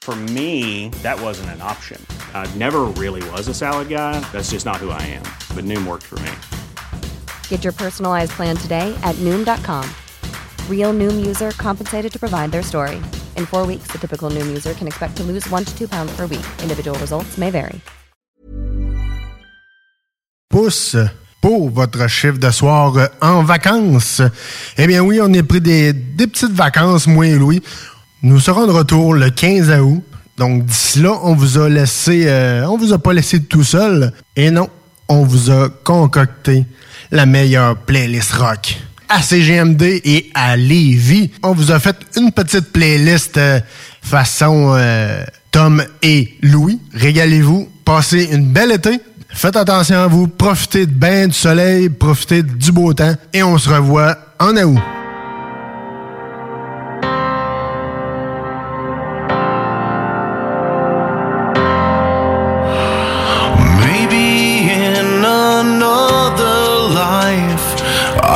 For me, that wasn't an option. I never really was a salad guy. That's just not who I am. But Noom worked for me. Get your personalized plan today at Noom.com. Real Noom user compensated to provide their story. In four weeks, the typical Noom user can expect to lose one to two pounds per week. Individual results may vary. pouces pour votre chiffre de soir en vacances. Eh bien oui, on est pris des, des petites vacances, moi et Louis. Nous serons de retour le 15 août. Donc d'ici là, on vous a laissé, euh, on vous a pas laissé tout seul. Et non, on vous a concocté la meilleure playlist rock à CGMD et à Lévis. On vous a fait une petite playlist euh, façon euh, Tom et Louis. Régalez-vous, passez une belle été. Faites attention à vous, profitez de bain du soleil, profitez du beau temps et on se revoit en août.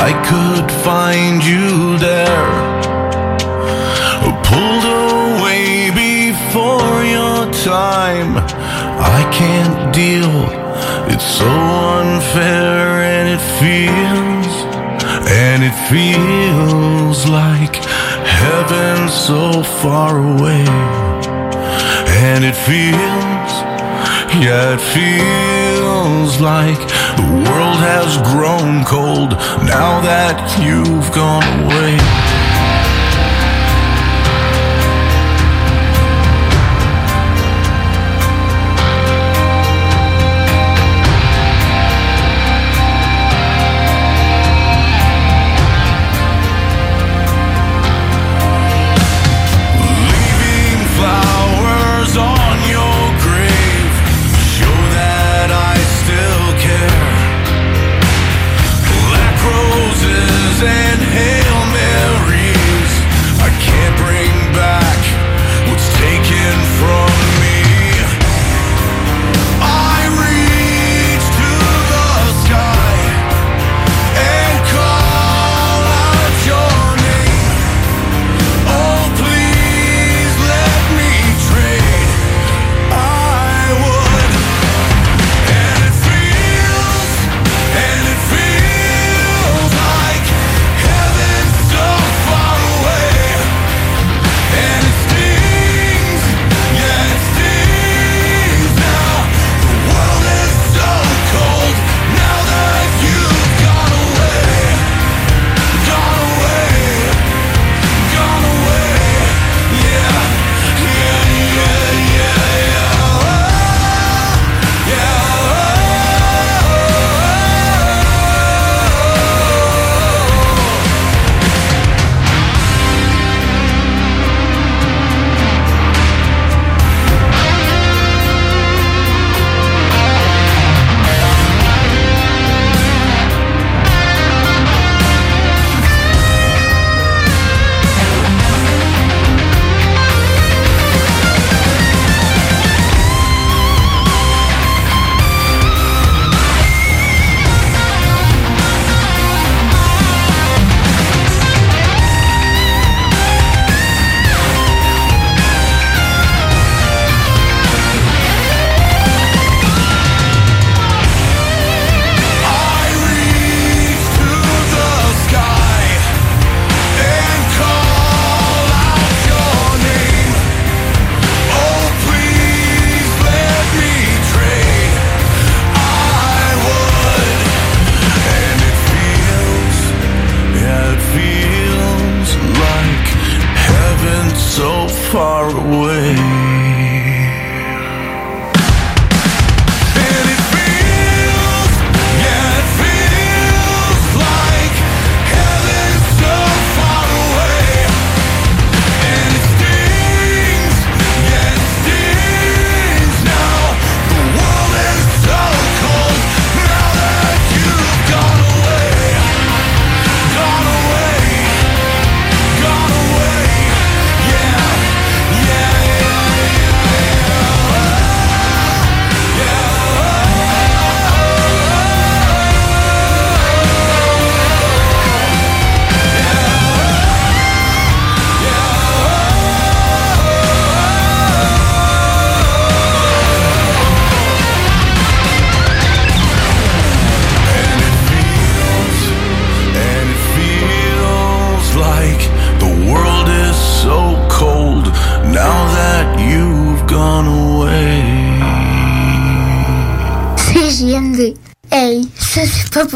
I could find you there. Pulled away before your time. I can't deal. It's so unfair and it feels, and it feels like heaven so far away. And it feels yeah, it feels like the world has grown cold now that you've gone away.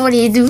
Les doux.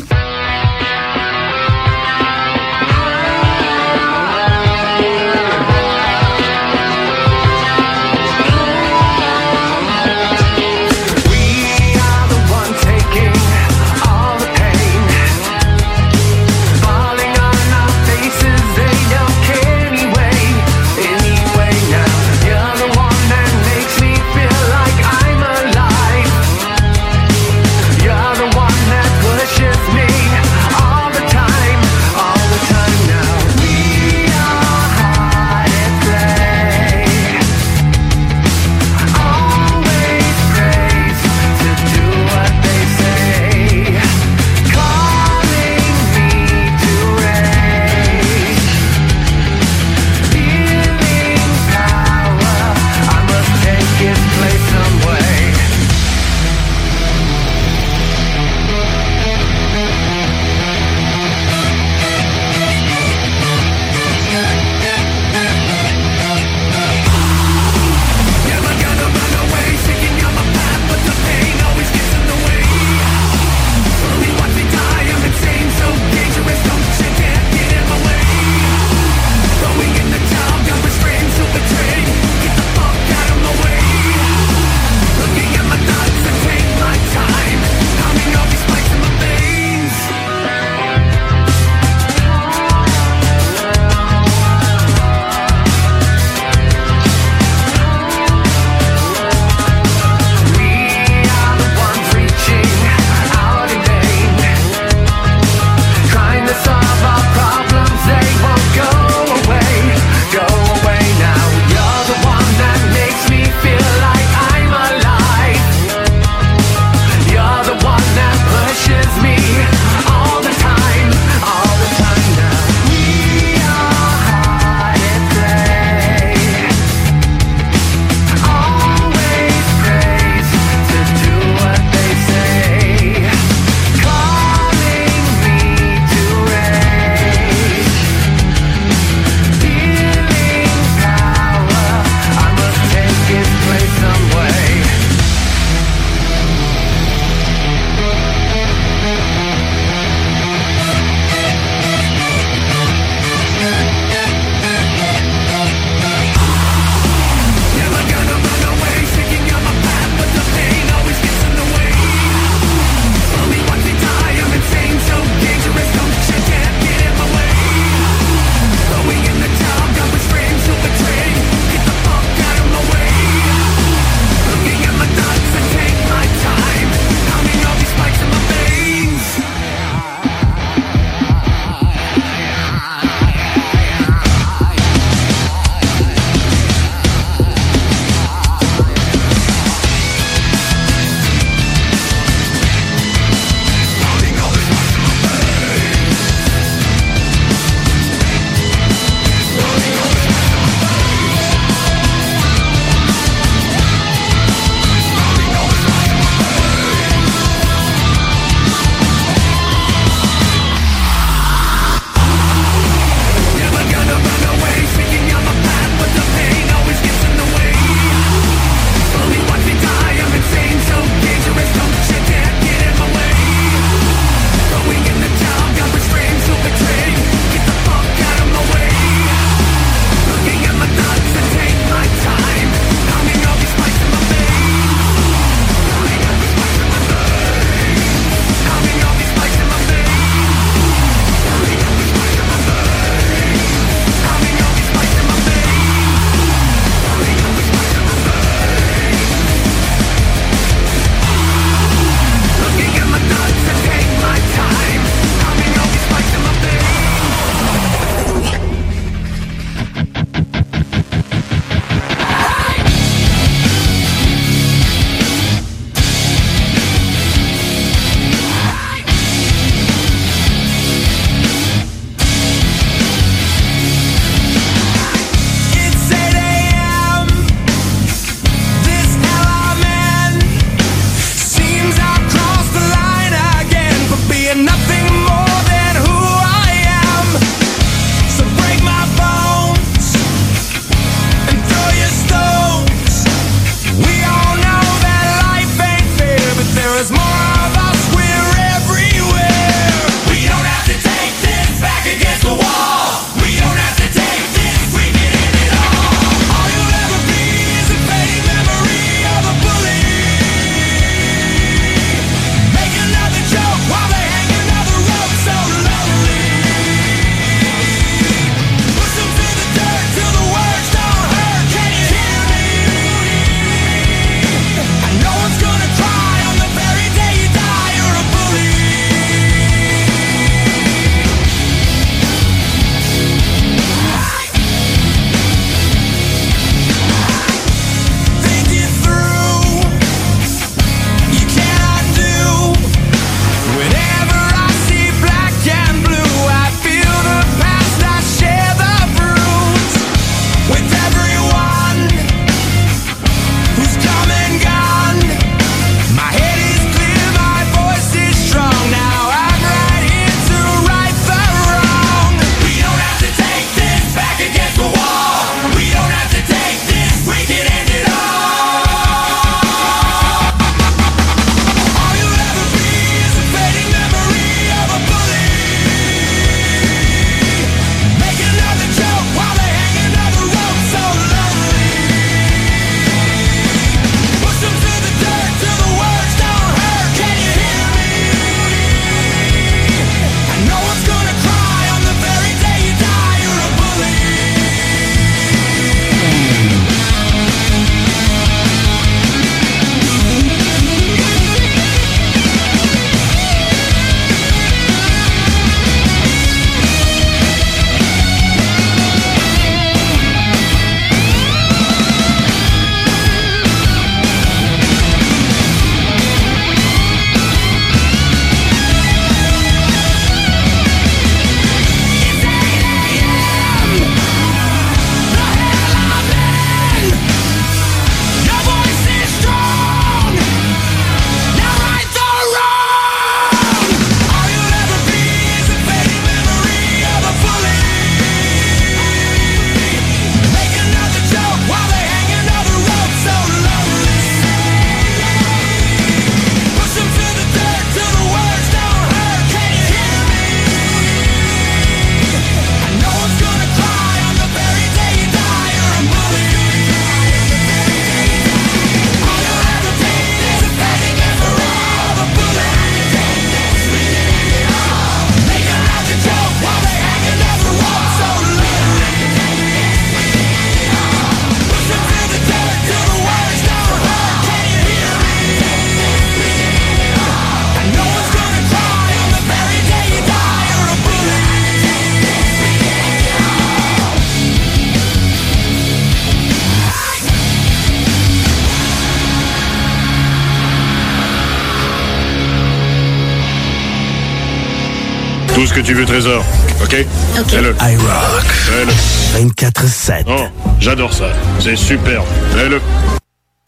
Ce que tu veux, Trésor. OK? OK. Fais-le. iRock. Fais-le. 24-7. Oh, j'adore ça. C'est superbe. Fais-le.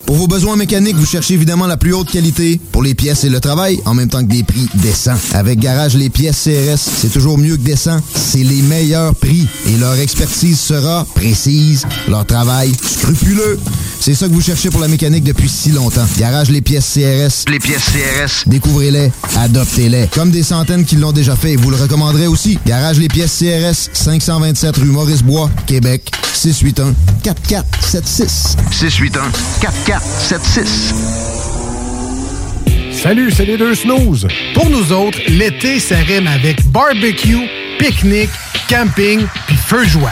Pour vos besoins mécaniques, vous cherchez évidemment la plus haute qualité pour les pièces et le travail, en même temps que des prix décents. Avec Garage Les Pièces CRS, c'est toujours mieux que décent. C'est les meilleurs prix et leur expertise sera précise, leur travail scrupuleux. C'est ça que vous cherchez pour la mécanique depuis si longtemps. Garage Les Pièces CRS. Les pièces CRS. Découvrez-les, adoptez-les. Comme des centaines qui l'ont déjà fait, vous le recommanderez aussi. Garage Les Pièces CRS, 527 rue Maurice-Bois, Québec, 681 4476. 681 4476. Salut, c'est les deux snooze. Pour nous autres, l'été, ça rime avec barbecue, pique-nique, camping, puis feu de joie.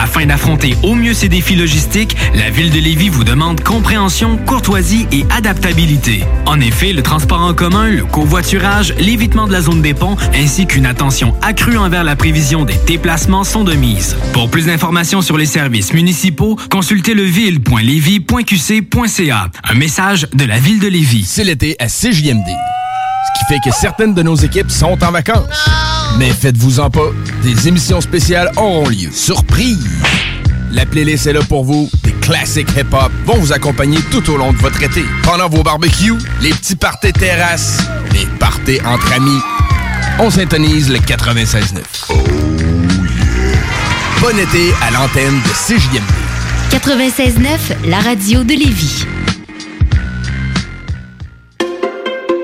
Afin d'affronter au mieux ces défis logistiques, la ville de Lévis vous demande compréhension, courtoisie et adaptabilité. En effet, le transport en commun, le covoiturage, l'évitement de la zone des ponts ainsi qu'une attention accrue envers la prévision des déplacements sont de mise. Pour plus d'informations sur les services municipaux, consultez leville.lévis.qc.ca. Un message de la ville de Lévis. C'est l'été à CJMD. Ce qui fait que certaines de nos équipes sont en vacances. Mais faites-vous-en pas, des émissions spéciales auront lieu. Surprise! La playlist est là pour vous. Des classiques hip-hop vont vous accompagner tout au long de votre été. Pendant vos barbecues, les petits parties terrasses, les parties entre amis. On syntonise le 96.9. Oh Bon été à l'antenne de CJMD. 96.9, la radio de Lévis.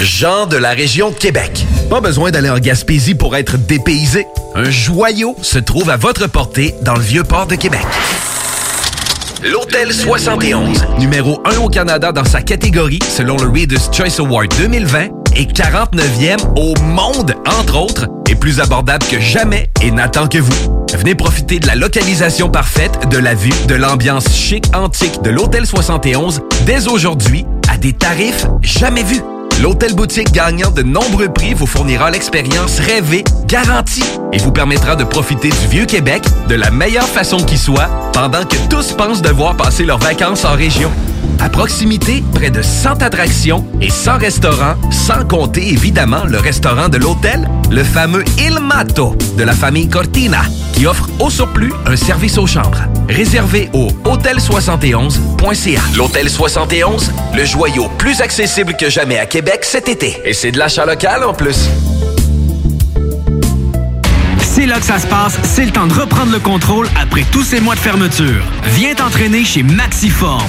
Jean de la région de Québec. Pas besoin d'aller en Gaspésie pour être dépaysé. Un joyau se trouve à votre portée dans le vieux port de Québec. L'Hôtel 71, numéro 1 au Canada dans sa catégorie selon le Reader's Choice Award 2020 et 49e au monde, entre autres, est plus abordable que jamais et n'attend que vous. Venez profiter de la localisation parfaite, de la vue, de l'ambiance chic antique de l'Hôtel 71 dès aujourd'hui à des tarifs jamais vus. L'hôtel boutique gagnant de nombreux prix vous fournira l'expérience rêvée, garantie, et vous permettra de profiter du vieux Québec de la meilleure façon qui soit, pendant que tous pensent devoir passer leurs vacances en région. À proximité, près de 100 attractions et 100 restaurants, sans compter évidemment le restaurant de l'hôtel, le fameux Il Mato de la famille Cortina, qui offre au surplus un service aux chambres. Réservé au hôtel71.ca. L'Hôtel 71, le joyau plus accessible que jamais à Québec cet été. Et c'est de l'achat local en plus. c'est là que ça se passe, c'est le temps de reprendre le contrôle après tous ces mois de fermeture. Viens t'entraîner chez Maxiform.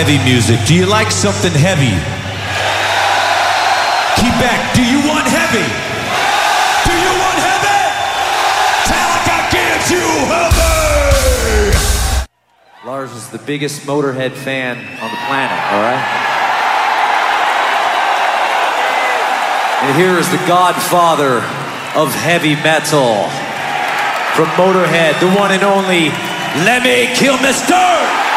Heavy music. Do you like something heavy? Quebec, do you want heavy? Do you want heavy? Metallica gives you heavy! Lars is the biggest Motorhead fan on the planet, all right? And here is the godfather of heavy metal from Motorhead, the one and only Lemmy Kilmister!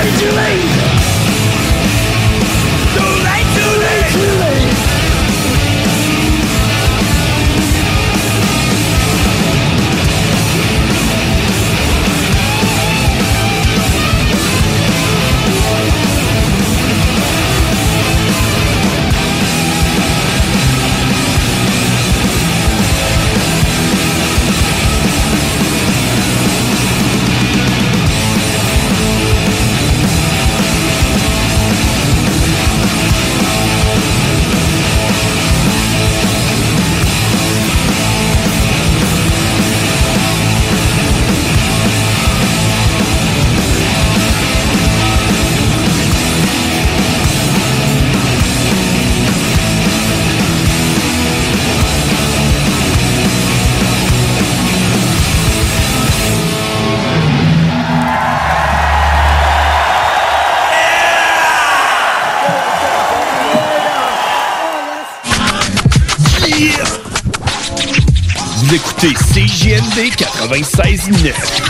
Please you leave? 96.9.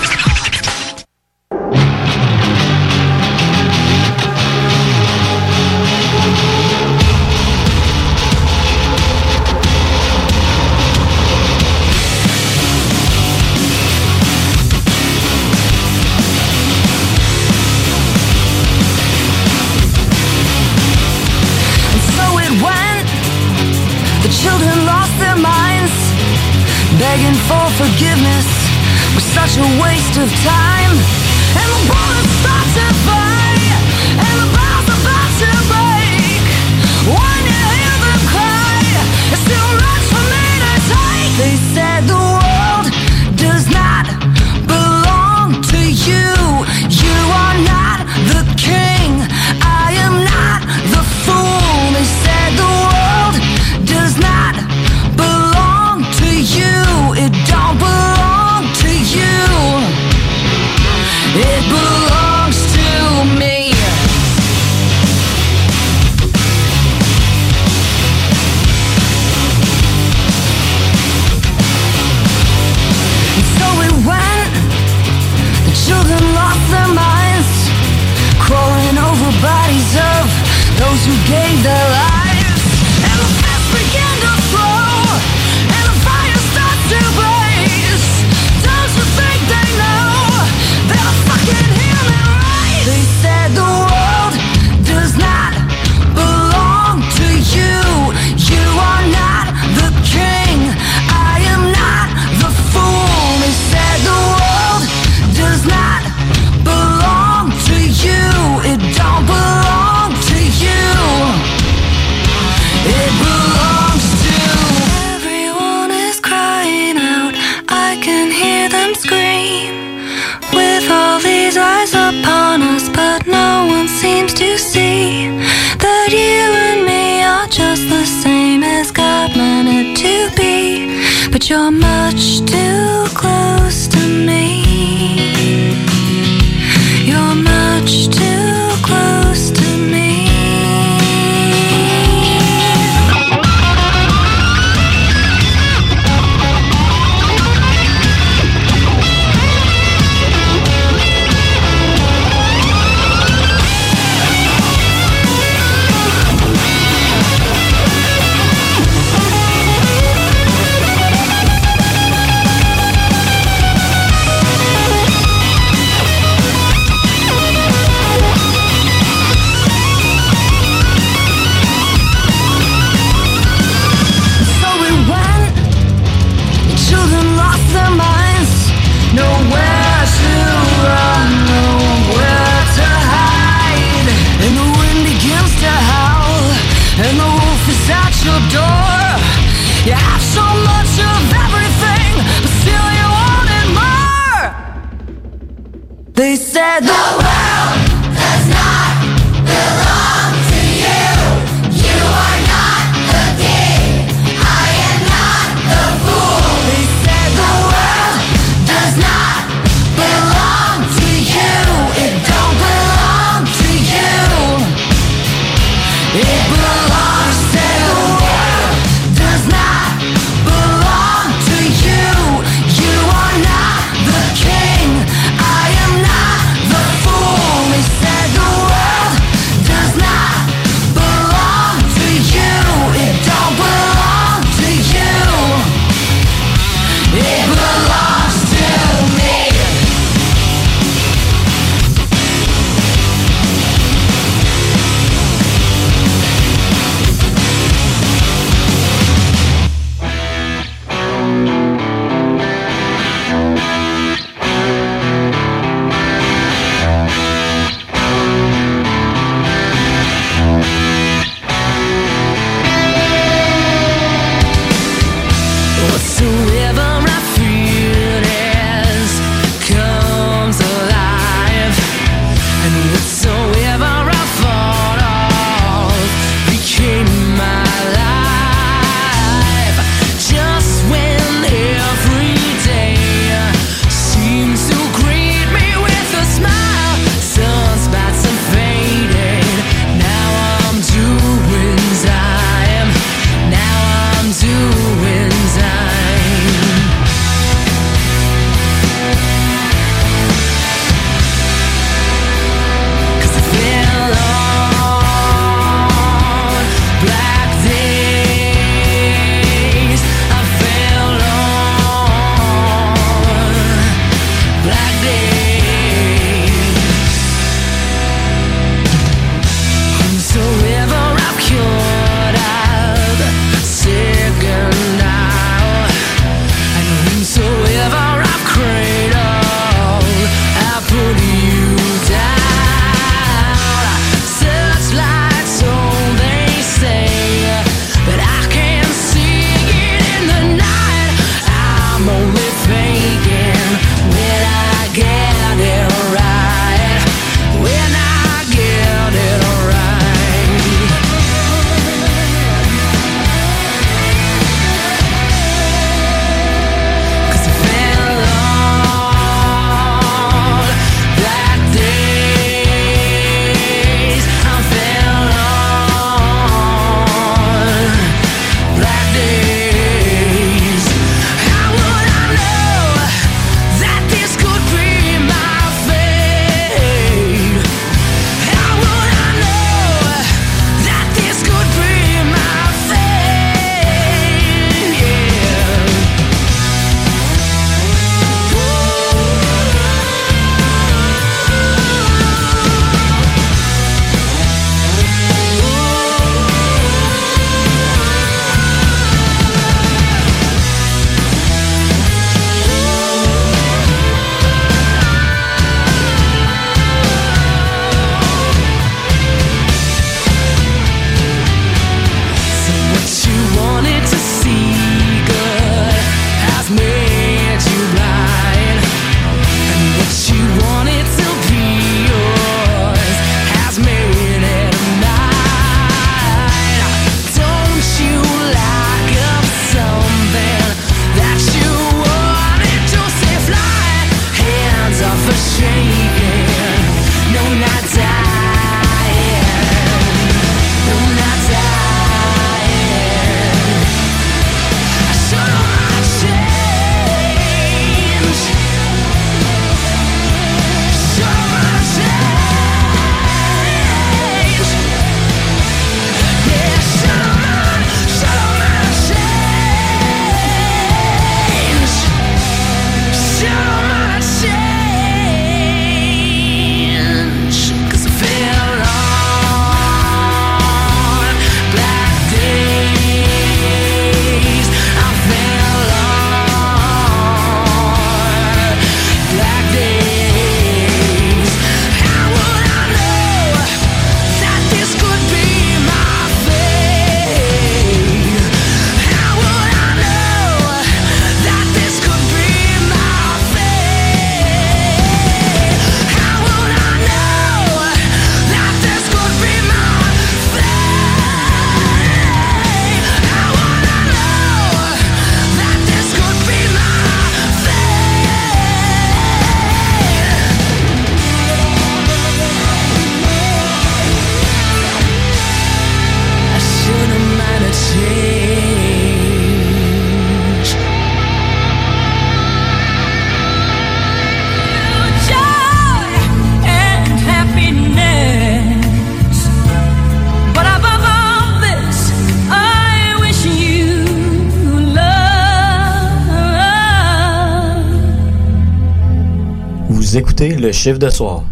chiffre de soir.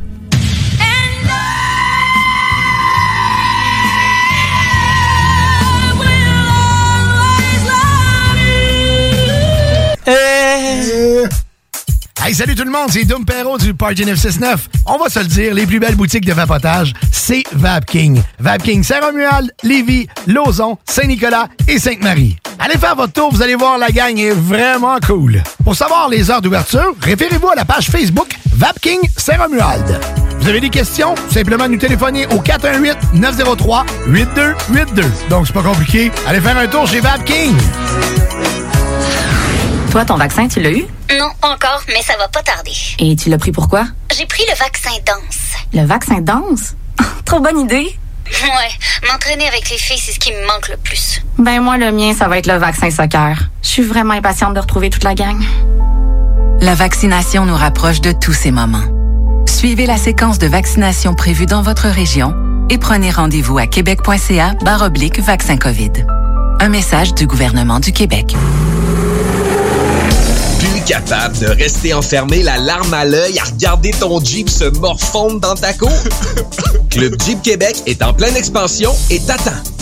Hey, salut tout le monde, c'est Dom Perrault du Party 969. On va se le dire, les plus belles boutiques de vapotage, c'est Vapking. Vapking Saint-Romuald, Lévis, Lauson, Saint-Nicolas et Sainte-Marie. Allez faire votre tour, vous allez voir, la gang est vraiment cool. Pour savoir les heures d'ouverture, référez-vous à la page Facebook Vapking Saint-Romuald. Vous avez des questions? Simplement nous téléphoner au 418-903-8282. Donc, c'est pas compliqué. Allez faire un tour chez Vapking. Toi, ton vaccin, tu l'as eu? Non, pas encore, mais ça va pas tarder. Et tu l'as pris pourquoi? J'ai pris le vaccin danse. Le vaccin danse? Trop bonne idée! Ouais, m'entraîner avec les filles, c'est ce qui me manque le plus. Ben moi, le mien, ça va être le vaccin soccer. Je suis vraiment impatiente de retrouver toute la gang. La vaccination nous rapproche de tous ces moments. Suivez la séquence de vaccination prévue dans votre région et prenez rendez-vous à québec.ca oblique vaccin COVID. Un message du gouvernement du Québec. Plus capable de rester enfermé, la larme à l'œil, à regarder ton Jeep se morfondre dans ta cour? Club Jeep Québec est en pleine expansion et t'attend.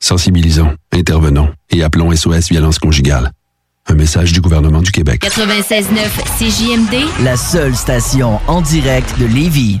Sensibilisons, intervenons et appelons SOS Violence Conjugale. Un message du gouvernement du Québec. 96.9 CJMD, La seule station en direct de Lévis.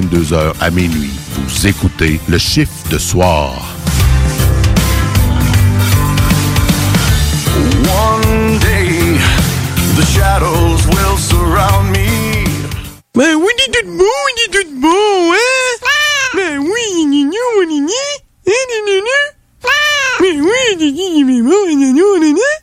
22h à minuit. Vous écoutez le chiffre de soir. One day, the shadows will surround me. Oui, il est il est il est est il est il est.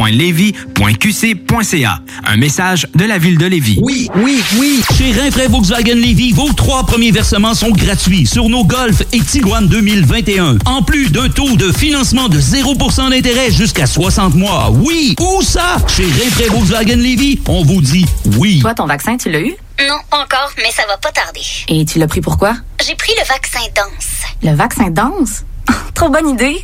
ville.levy.qc.ca. Un message de la ville de Lévis. Oui, oui, oui. Chez Rinfraie Volkswagen Lévy, vos trois premiers versements sont gratuits sur nos Golf et Tiguan 2021. En plus d'un taux de financement de 0% d'intérêt jusqu'à 60 mois. Oui, où ça? Chez Rinfraie Volkswagen Lévy, on vous dit oui. Toi, ton vaccin, tu l'as eu? Non, encore, mais ça va pas tarder. Et tu l'as pris pourquoi? J'ai pris le vaccin danse. Le vaccin danse? Trop bonne idée.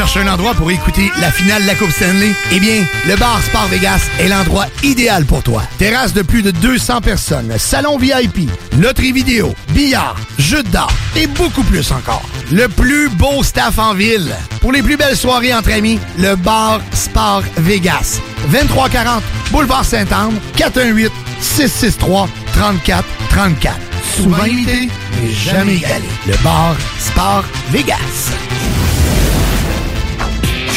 Cherche un endroit pour écouter la finale de la Coupe Stanley? Eh bien, le bar Sport Vegas est l'endroit idéal pour toi. Terrasse de plus de 200 personnes, salon VIP, loterie vidéo, billard, jeux d'art et beaucoup plus encore. Le plus beau staff en ville. Pour les plus belles soirées entre amis, le bar Sport Vegas. 2340 Boulevard Saint-Anne, 418 663 34 34. Souvent imité, mais jamais égalé. Le bar Sport Vegas.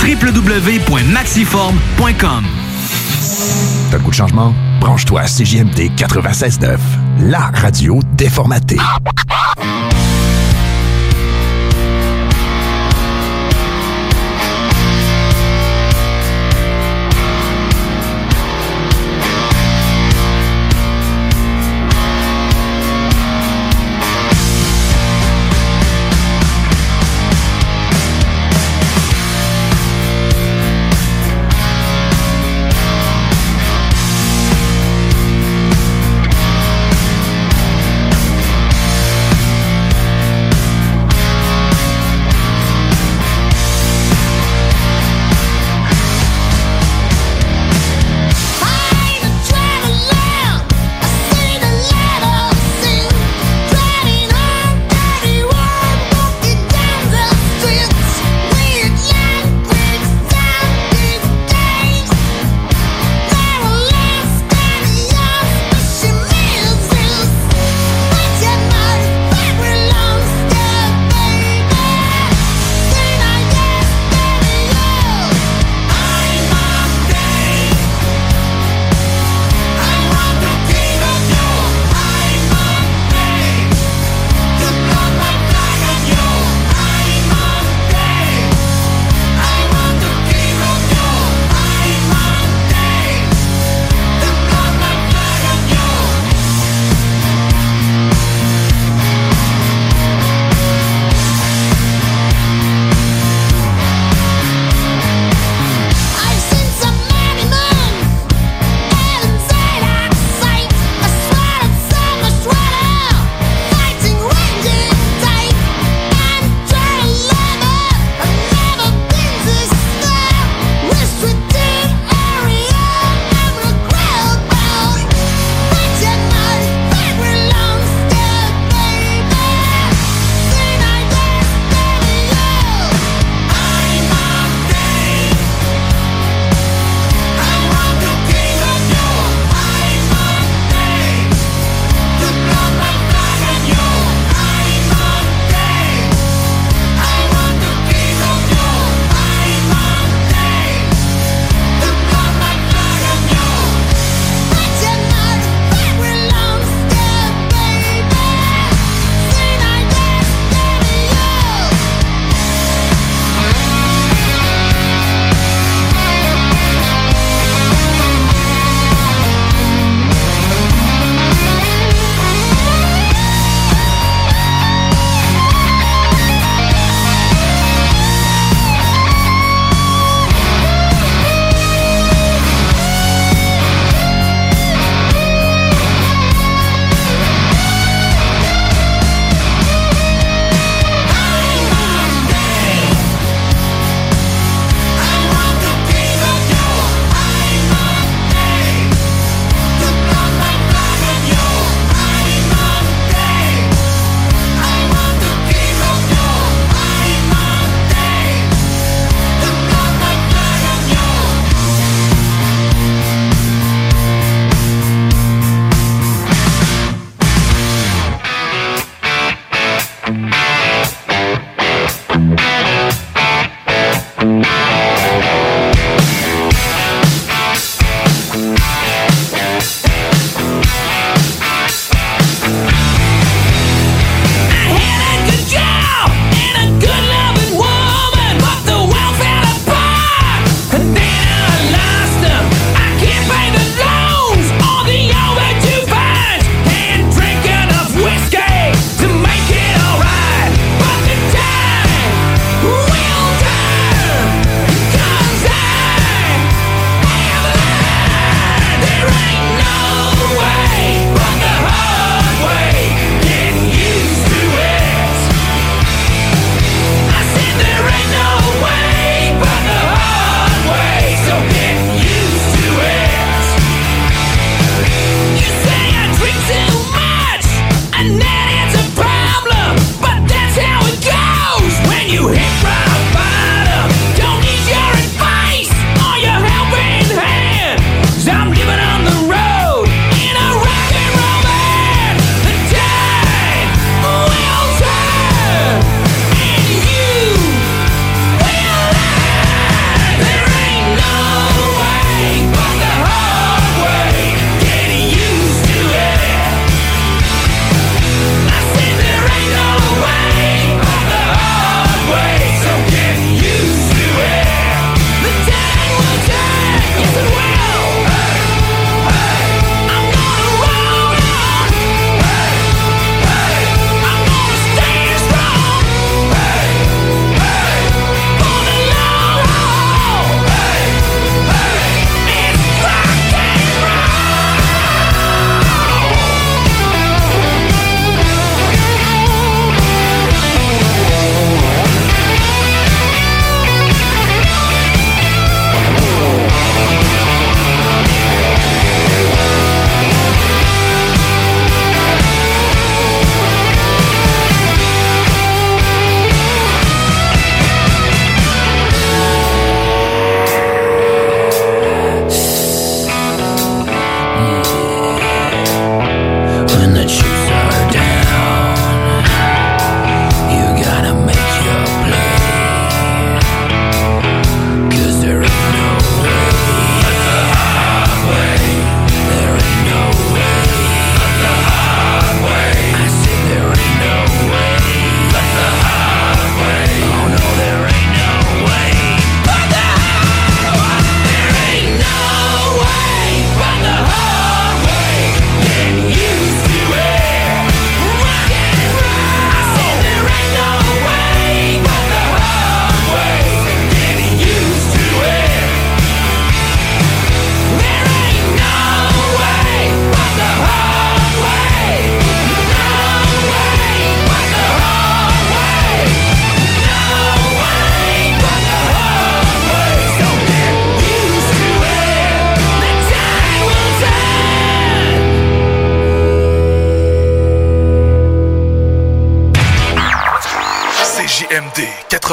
www.maxiform.com T'as le goût de changement? Branche-toi à CJMD 96.9, la radio déformatée.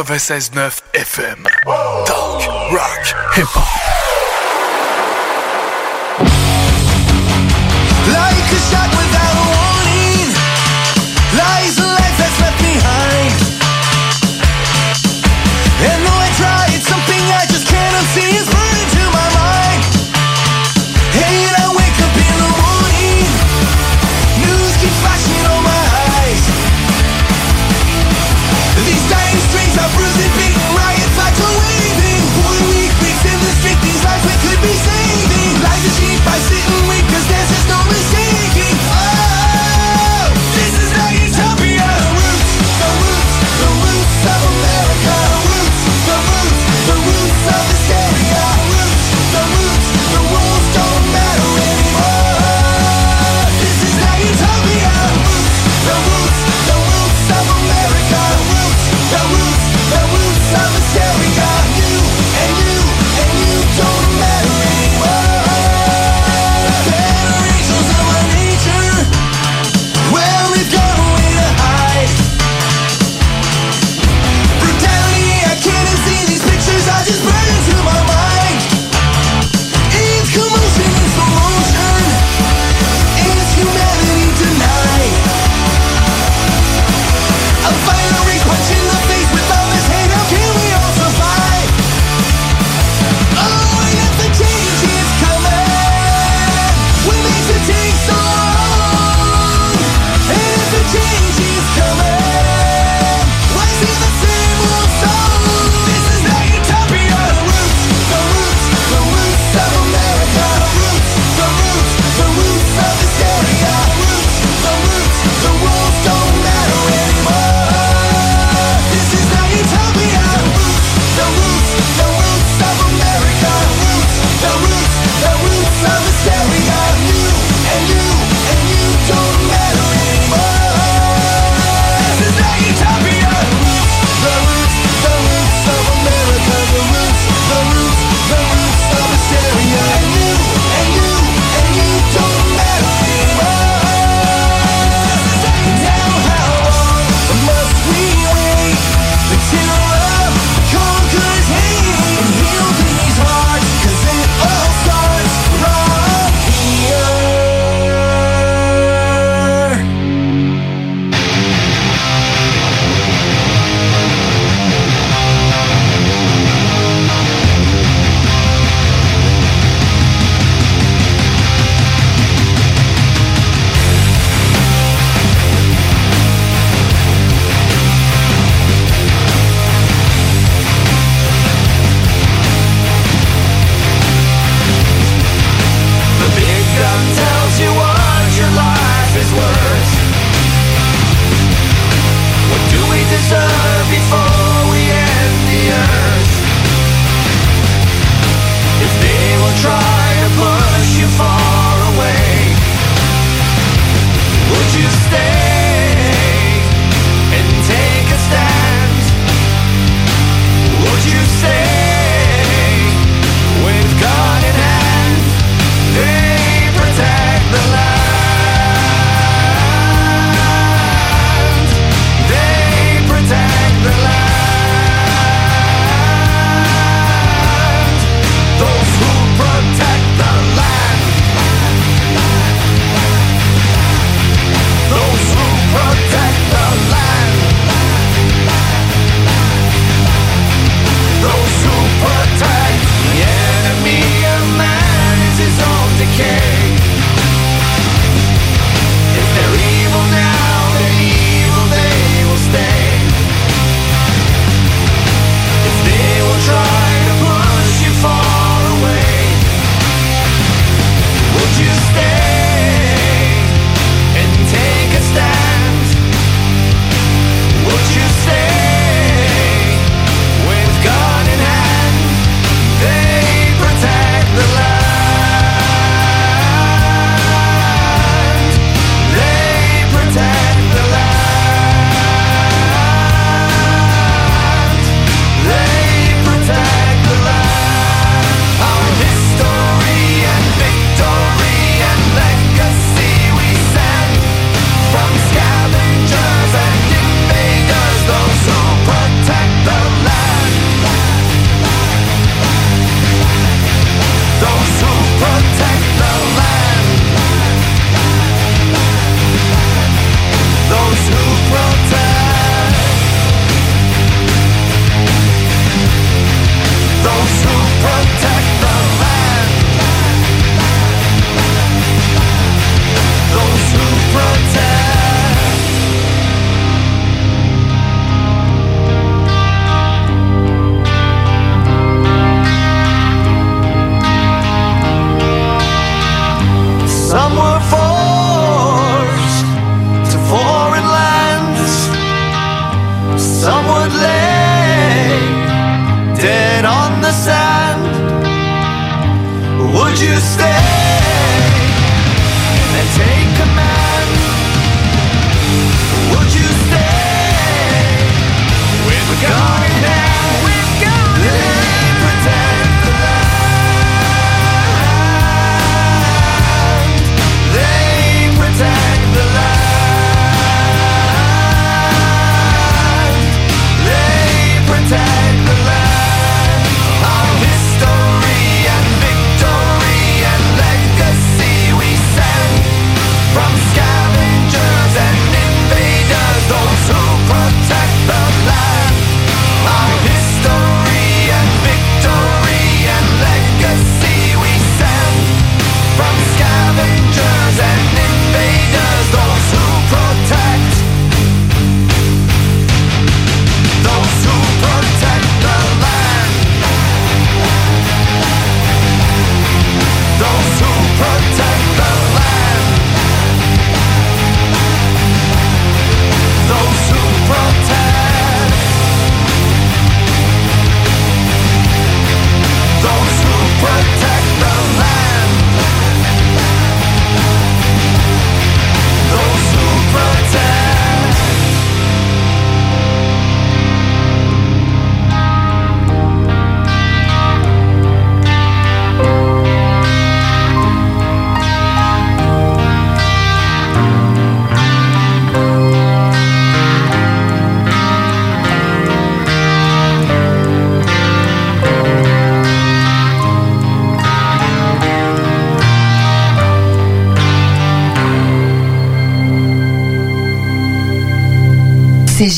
96.9 FM. Talk, rock, hip-hop.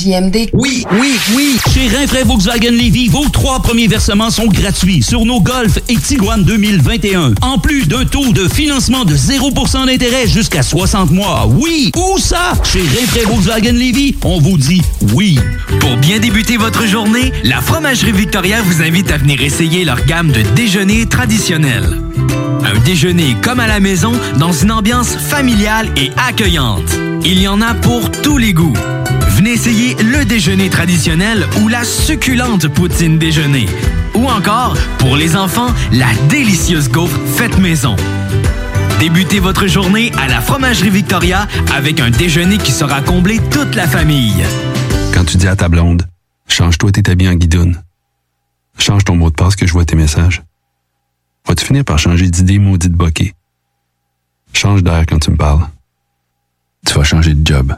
CJMD. Oui, oui, oui. Chez Rinfraie Volkswagen Levy, vos trois premiers versements sont gratuits sur nos Golf et Tiguan 2021. En plus d'un taux de financement de 0% d'intérêt jusqu'à 60 mois. Oui, où ça? Chez Rinfraie Volkswagen Levy, on vous dit oui. Pour bien débuter votre journée, la Fromagerie Victoria vous invite à venir essayer leur gamme de déjeuners traditionnels. Un déjeuner comme à la maison dans une ambiance familiale et accueillante. Il y en a pour tous les goûts. Venez essayer le déjeuner traditionnel ou la succulente poutine déjeuner. Ou encore, pour les enfants, la délicieuse gaufre faite maison. Débutez votre journée à la Fromagerie Victoria avec un déjeuner qui sera comblé toute la famille. Quand tu dis à ta blonde, change-toi tes habits en guidoune. Change ton mot de passe que je vois tes messages. Vas-tu finir par changer d'idée maudite bokeh? Change d'air quand tu me parles. Tu vas changer de job.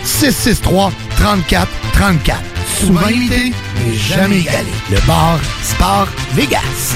663 34 34. Souvent imité, mais jamais égalé. Le bar Sport Vegas.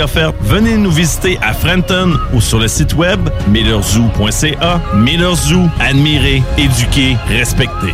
venez nous visiter à Frenton ou sur le site web millerzoo.ca. Miller Zoo, admirer, éduquer, respecter.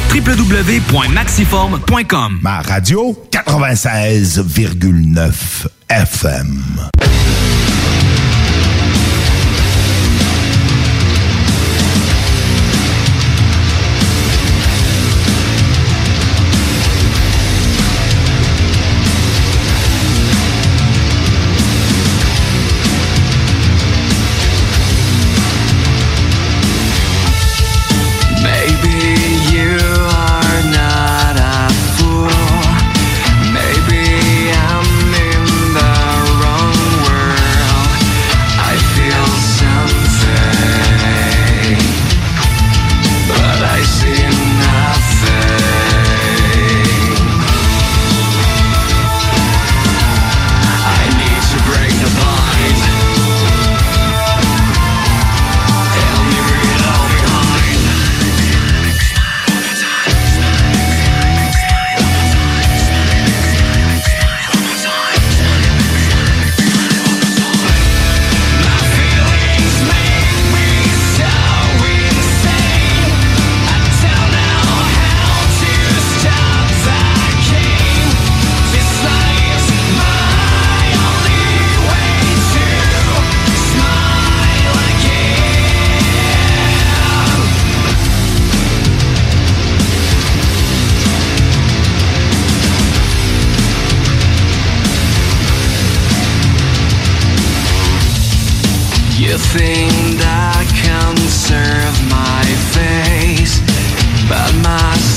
www.maxiform.com Ma radio 96,9 FM.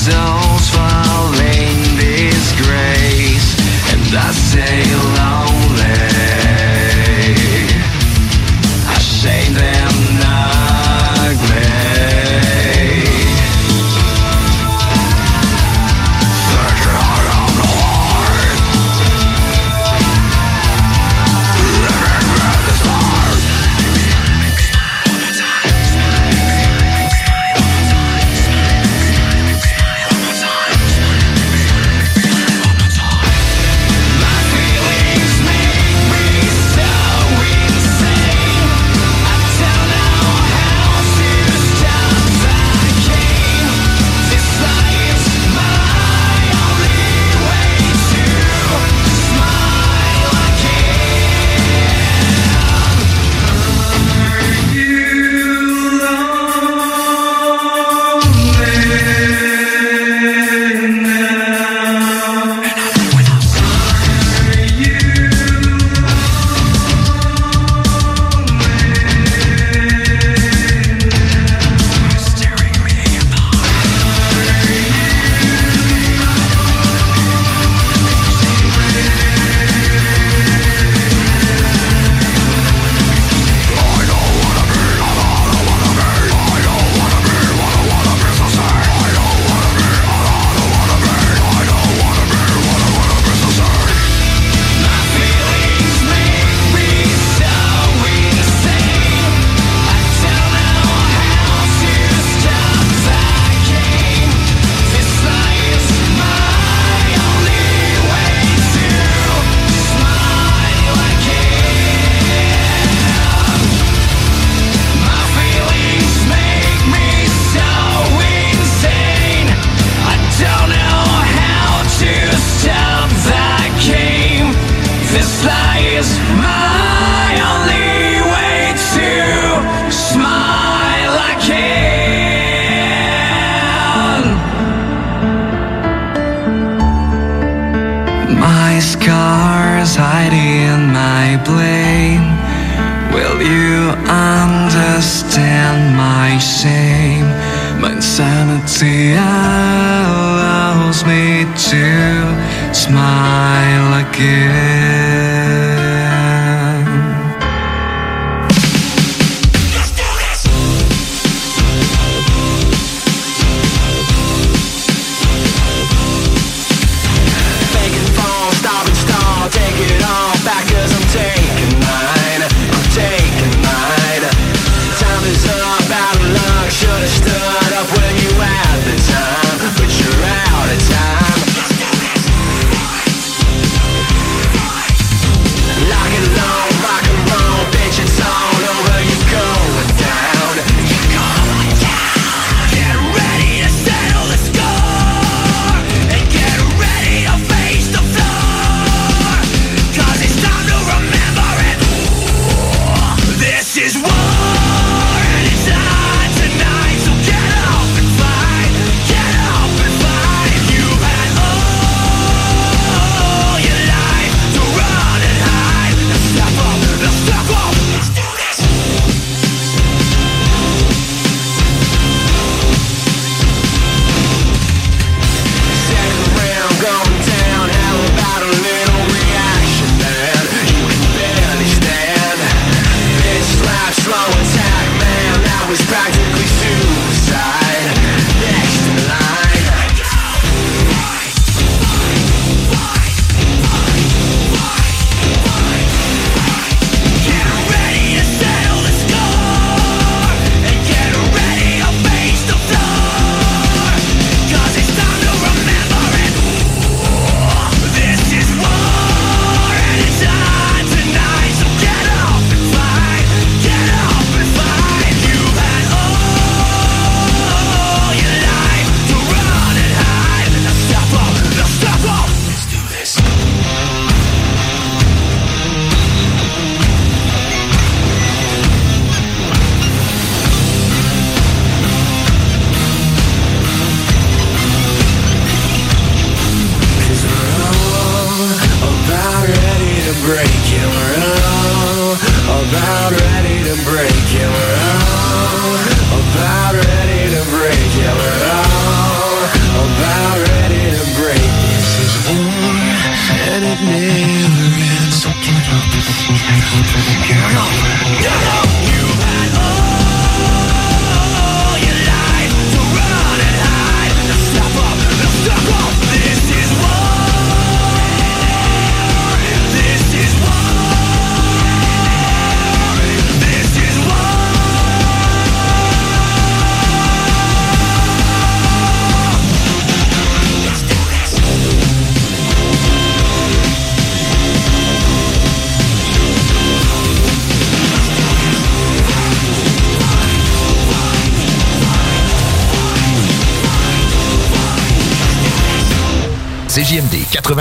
zone.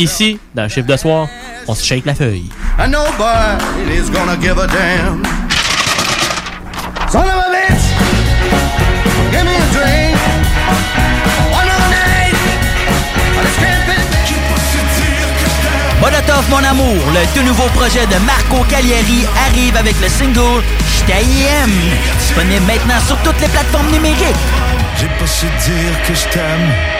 Ici, dans le chiffre de soir, on se shake la feuille. And nobody's gonna give a damn. Son of a bitch, give me a drink. One more night, on the strip Molotov mon amour, le tout nouveau projet de Marco Cagliari arrive avec le single J't'aime. Disponible maintenant sur toutes les plateformes numériques. J'ai pas su dire que je t'aime.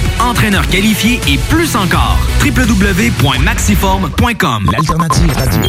entraîneur qualifié et plus encore. www.maxiform.com L'alternative radio.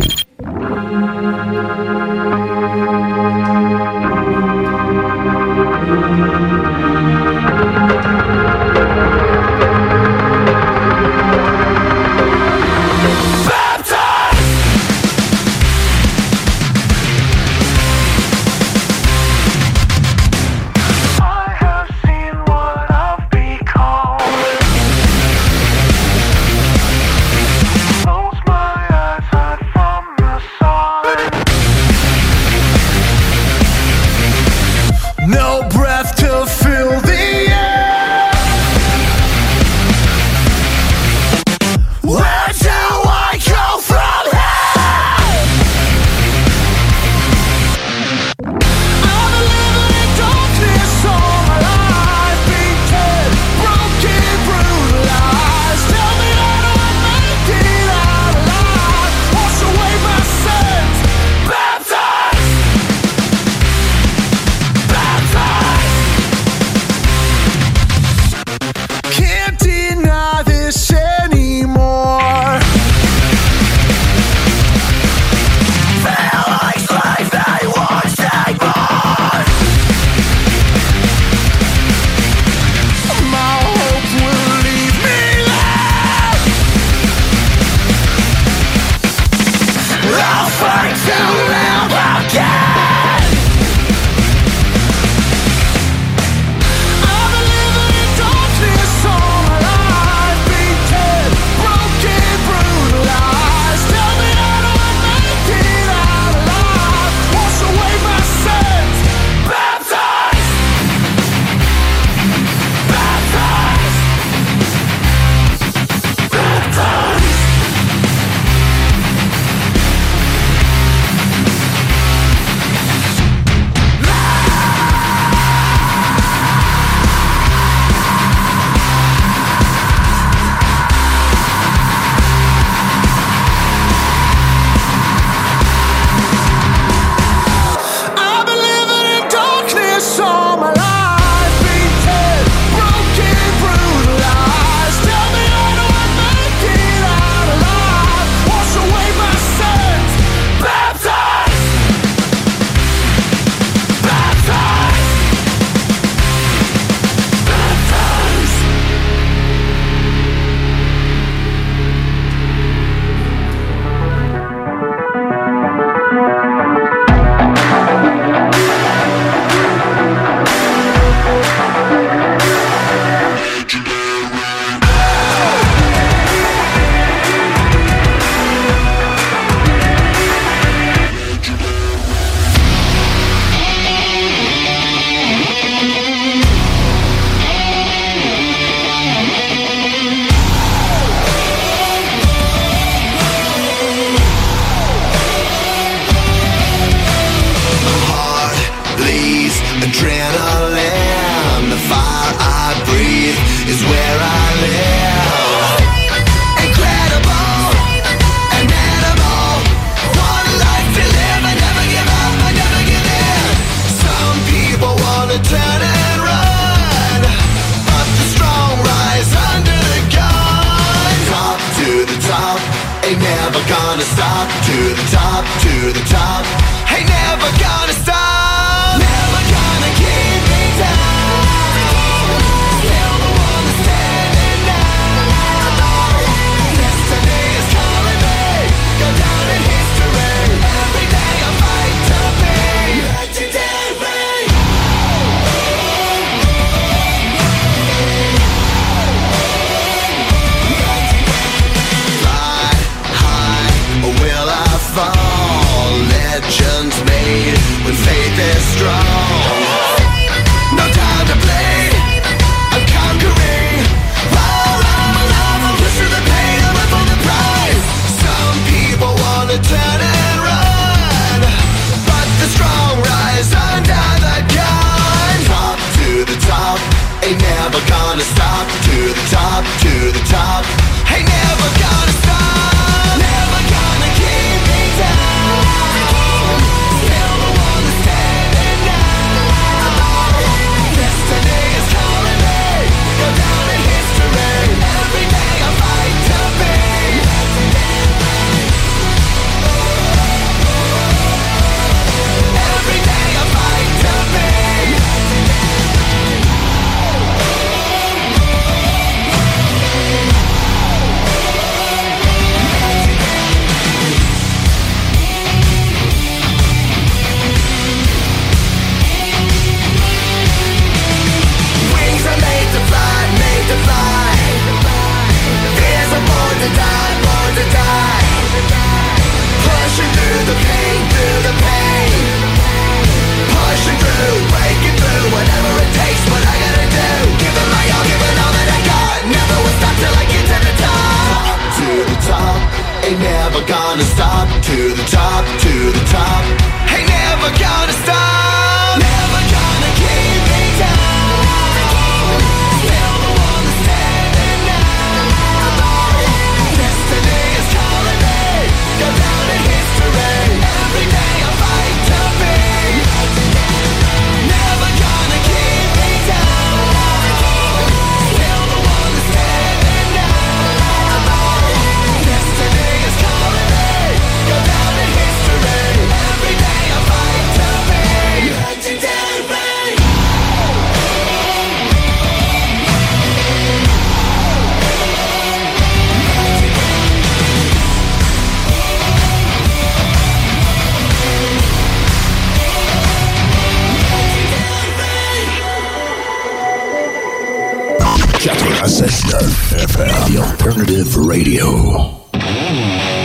Radio.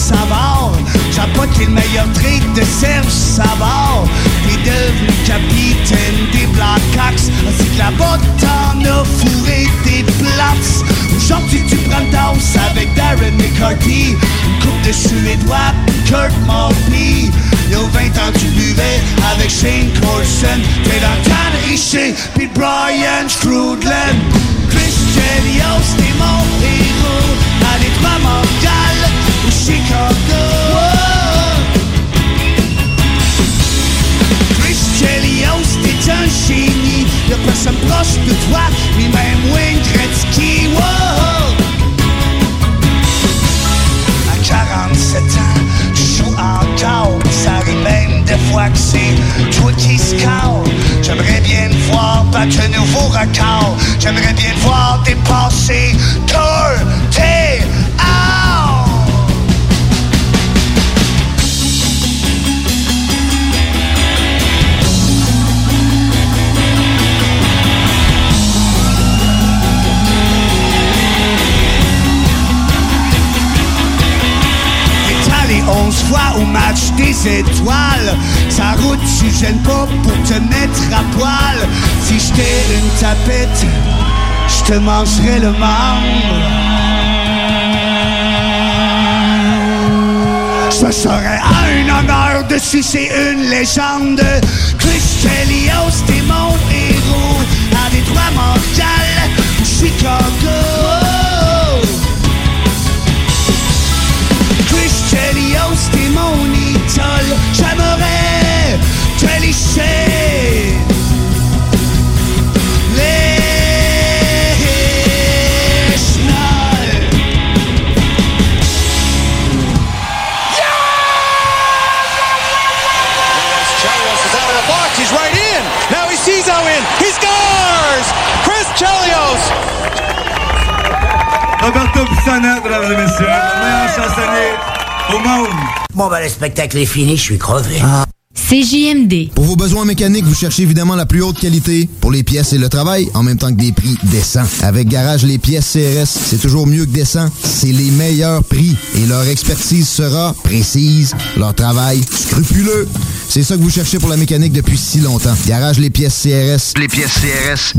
Savard. Été le meilleur trade de Serge Savard. T'es devenu capitaine des Blackhawks. Ainsi que là-bas t'en as fourré des places Aujourd'hui tu prends danse avec Darren McCarthy. Une coupe de Suédois, Kurt Maltby Il y a 20 ans tu buvais avec Shane Corson T'es dans Tan Richer puis Brian Strudland Chris Chelios, t'es mon héros À l'étroit Montréal ou Chicago. Chris Chelios, t'es un génie. Y'a personne proche de toi, ni même Wayne Gretzky. Wow. À 47 ans, tu joues encore. Ça arrive même des fois que c'est toi qui J'aimerais bien voir battre un nouveau record. J'aimerais bien te voir dépasser Tour tes fois au match des étoiles. Sa route, tu gênes pas pour te mettre à poil. Si j'étais une tapette, je te mangerais le membre Ce serait un honneur de sucer une légende. Chris Chelios, t'es mon héros. À Détroit, Montréal ou Chicago idole J'aimerais te licher les chenolles Chelios is out of the box. He's right in. Now he sees how in. He scores! Chris Chelios! Roberto Pissana, mesdames et messieurs, le meilleur chansonnier au monde. Bon, ben, le spectacle est fini, je suis crevé. CJMD. Pour vos besoins mécaniques, vous cherchez évidemment la plus haute qualité pour les pièces et le travail, en même temps que des prix décents. Avec Garage Les Pièces CRS, c'est toujours mieux que décent. C'est les meilleurs prix et leur expertise sera précise, leur travail scrupuleux. C'est ça que vous cherchez pour la mécanique depuis si longtemps. Garage Les Pièces CRS. Les pièces CRS.